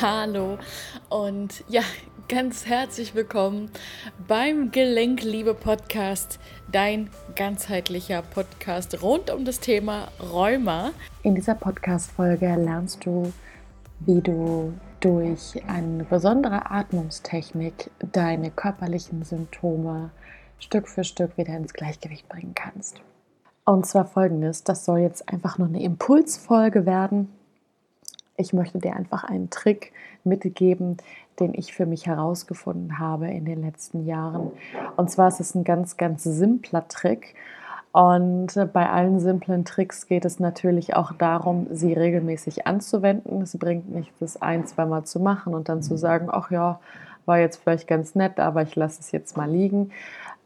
Hallo und ja, ganz herzlich willkommen beim Gelenkliebe Podcast, dein ganzheitlicher Podcast rund um das Thema Rheuma. In dieser Podcast-Folge lernst du, wie du durch eine besondere Atmungstechnik deine körperlichen Symptome Stück für Stück wieder ins Gleichgewicht bringen kannst. Und zwar folgendes: Das soll jetzt einfach nur eine Impulsfolge werden ich möchte dir einfach einen Trick mitgeben, den ich für mich herausgefunden habe in den letzten Jahren. Und zwar ist es ein ganz, ganz simpler Trick. Und bei allen simplen Tricks geht es natürlich auch darum, sie regelmäßig anzuwenden. Es bringt nicht, das ein, zweimal zu machen und dann zu sagen, ach ja, war jetzt vielleicht ganz nett, aber ich lasse es jetzt mal liegen.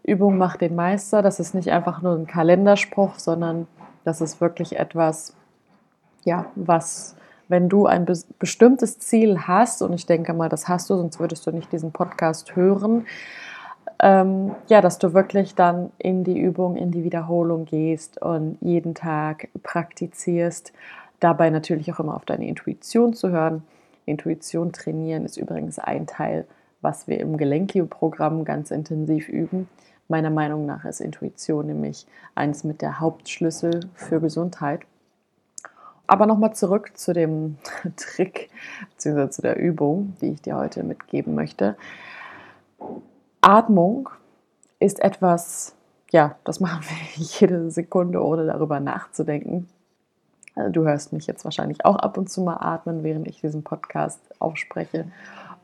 Übung macht den Meister. Das ist nicht einfach nur ein Kalenderspruch, sondern das ist wirklich etwas, ja, was wenn du ein be bestimmtes Ziel hast, und ich denke mal, das hast du, sonst würdest du nicht diesen Podcast hören, ähm, ja, dass du wirklich dann in die Übung, in die Wiederholung gehst und jeden Tag praktizierst, dabei natürlich auch immer auf deine Intuition zu hören. Intuition trainieren ist übrigens ein Teil, was wir im Gelenkio-Programm ganz intensiv üben. Meiner Meinung nach ist Intuition nämlich eines mit der Hauptschlüssel für Gesundheit. Aber nochmal zurück zu dem Trick bzw. zu der Übung, die ich dir heute mitgeben möchte. Atmung ist etwas, ja, das machen wir jede Sekunde, ohne darüber nachzudenken. Also du hörst mich jetzt wahrscheinlich auch ab und zu mal atmen, während ich diesen Podcast aufspreche.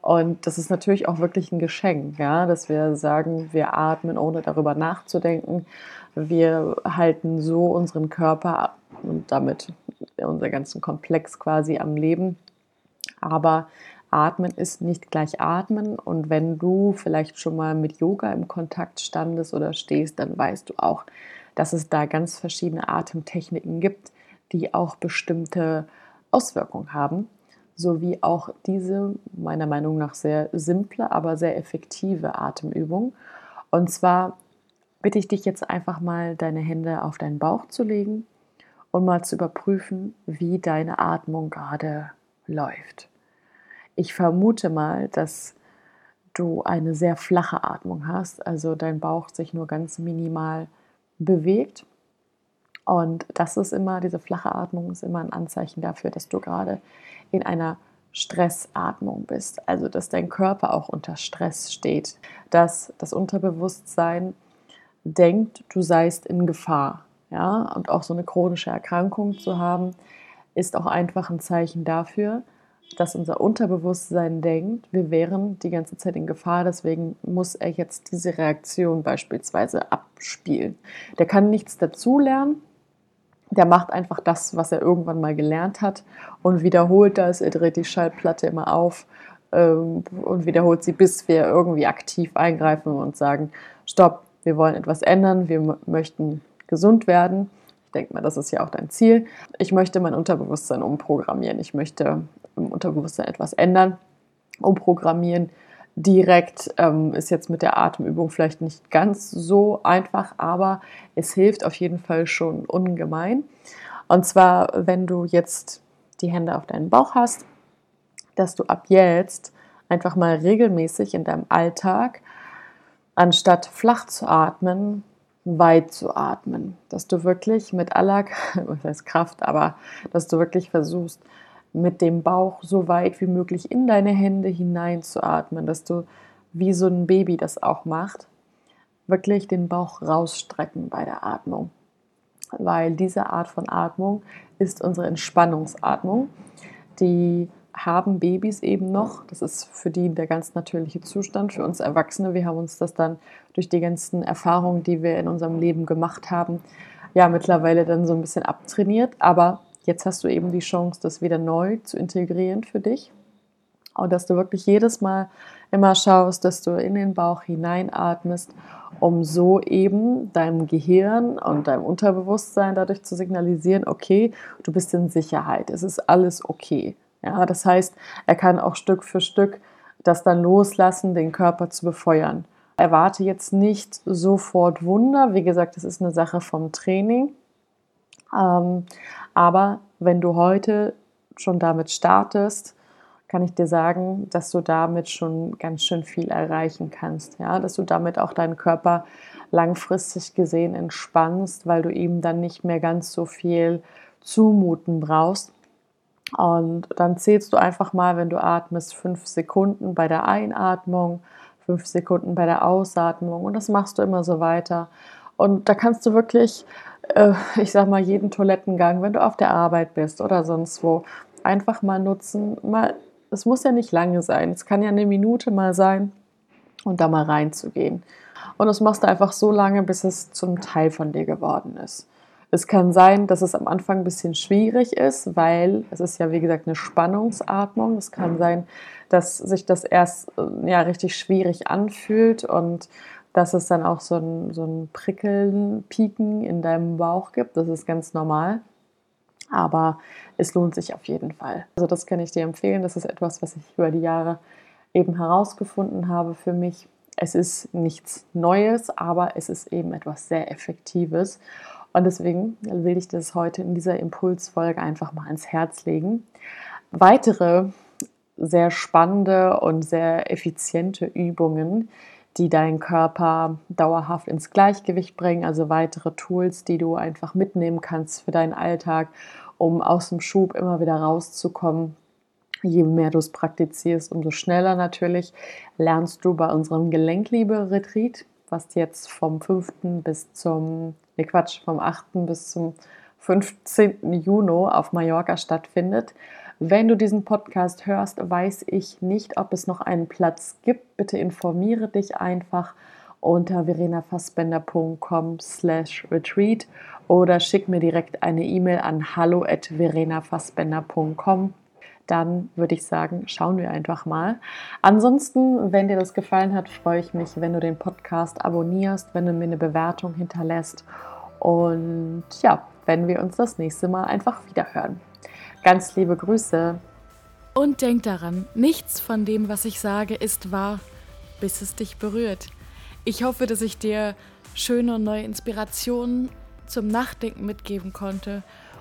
Und das ist natürlich auch wirklich ein Geschenk, ja, dass wir sagen, wir atmen, ohne darüber nachzudenken. Wir halten so unseren Körper und damit unser ganzen Komplex quasi am Leben. Aber Atmen ist nicht gleich Atmen. Und wenn du vielleicht schon mal mit Yoga im Kontakt standest oder stehst, dann weißt du auch, dass es da ganz verschiedene Atemtechniken gibt, die auch bestimmte Auswirkungen haben, sowie auch diese meiner Meinung nach sehr simple, aber sehr effektive Atemübung. Und zwar bitte ich dich jetzt einfach mal, deine Hände auf deinen Bauch zu legen und mal zu überprüfen, wie deine Atmung gerade läuft. Ich vermute mal, dass du eine sehr flache Atmung hast, also dein Bauch sich nur ganz minimal bewegt. Und das ist immer, diese flache Atmung ist immer ein Anzeichen dafür, dass du gerade in einer Stressatmung bist, also dass dein Körper auch unter Stress steht, dass das Unterbewusstsein denkt, du seist in Gefahr ja, und auch so eine chronische Erkrankung zu haben, ist auch einfach ein Zeichen dafür, dass unser Unterbewusstsein denkt, wir wären die ganze Zeit in Gefahr, deswegen muss er jetzt diese Reaktion beispielsweise abspielen. Der kann nichts dazulernen, der macht einfach das, was er irgendwann mal gelernt hat und wiederholt das, er dreht die Schallplatte immer auf ähm, und wiederholt sie, bis wir irgendwie aktiv eingreifen und sagen, stopp, wir wollen etwas ändern, wir möchten gesund werden. Ich denke mal, das ist ja auch dein Ziel. Ich möchte mein Unterbewusstsein umprogrammieren. Ich möchte im Unterbewusstsein etwas ändern, umprogrammieren. Direkt ähm, ist jetzt mit der Atemübung vielleicht nicht ganz so einfach, aber es hilft auf jeden Fall schon ungemein. Und zwar, wenn du jetzt die Hände auf deinen Bauch hast, dass du ab jetzt einfach mal regelmäßig in deinem Alltag, anstatt flach zu atmen, weit zu atmen, dass du wirklich mit aller, Kraft, aber dass du wirklich versuchst, mit dem Bauch so weit wie möglich in deine Hände hinein zu atmen, dass du wie so ein Baby das auch macht, wirklich den Bauch rausstrecken bei der Atmung. Weil diese Art von Atmung ist unsere Entspannungsatmung, die haben Babys eben noch. Das ist für die der ganz natürliche Zustand. Für uns Erwachsene, wir haben uns das dann durch die ganzen Erfahrungen, die wir in unserem Leben gemacht haben, ja mittlerweile dann so ein bisschen abtrainiert. Aber jetzt hast du eben die Chance, das wieder neu zu integrieren für dich. Und dass du wirklich jedes Mal immer schaust, dass du in den Bauch hineinatmest, um so eben deinem Gehirn und deinem Unterbewusstsein dadurch zu signalisieren, okay, du bist in Sicherheit, es ist alles okay. Ja, das heißt, er kann auch Stück für Stück das dann loslassen, den Körper zu befeuern. Erwarte jetzt nicht sofort Wunder. Wie gesagt, das ist eine Sache vom Training. Ähm, aber wenn du heute schon damit startest, kann ich dir sagen, dass du damit schon ganz schön viel erreichen kannst. Ja, dass du damit auch deinen Körper langfristig gesehen entspannst, weil du ihm dann nicht mehr ganz so viel zumuten brauchst. Und dann zählst du einfach mal, wenn du atmest, fünf Sekunden bei der Einatmung, fünf Sekunden bei der Ausatmung und das machst du immer so weiter. Und da kannst du wirklich, äh, ich sag mal, jeden Toilettengang, wenn du auf der Arbeit bist oder sonst wo, einfach mal nutzen, mal es muss ja nicht lange sein. Es kann ja eine Minute mal sein und da mal reinzugehen. Und das machst du einfach so lange, bis es zum Teil von dir geworden ist. Es kann sein, dass es am Anfang ein bisschen schwierig ist, weil es ist ja wie gesagt eine Spannungsatmung. Es kann sein, dass sich das erst ja richtig schwierig anfühlt und dass es dann auch so ein, so ein Prickeln, Pieken in deinem Bauch gibt. Das ist ganz normal aber es lohnt sich auf jeden Fall. Also das kann ich dir empfehlen. Das ist etwas, was ich über die Jahre eben herausgefunden habe für mich. Es ist nichts Neues, aber es ist eben etwas sehr Effektives. Und deswegen will ich das heute in dieser Impulsfolge einfach mal ans Herz legen. Weitere sehr spannende und sehr effiziente Übungen, die deinen Körper dauerhaft ins Gleichgewicht bringen, also weitere Tools, die du einfach mitnehmen kannst für deinen Alltag, um aus dem Schub immer wieder rauszukommen. Je mehr du es praktizierst, umso schneller natürlich lernst du bei unserem Gelenkliebe-Retreat, was jetzt vom 5. bis zum, ne Quatsch, vom 8. bis zum 15. Juni auf Mallorca stattfindet. Wenn du diesen Podcast hörst, weiß ich nicht, ob es noch einen Platz gibt. Bitte informiere dich einfach unter verenafassbender.com slash retreat oder schick mir direkt eine E-Mail an hallo at verenafassbender.com. Dann würde ich sagen, schauen wir einfach mal. Ansonsten, wenn dir das gefallen hat, freue ich mich, wenn du den Podcast abonnierst, wenn du mir eine Bewertung hinterlässt. Und ja, wenn wir uns das nächste Mal einfach wieder hören. Ganz liebe Grüße. Und denk daran, nichts von dem, was ich sage, ist wahr, bis es dich berührt. Ich hoffe, dass ich dir schöne und neue Inspirationen zum Nachdenken mitgeben konnte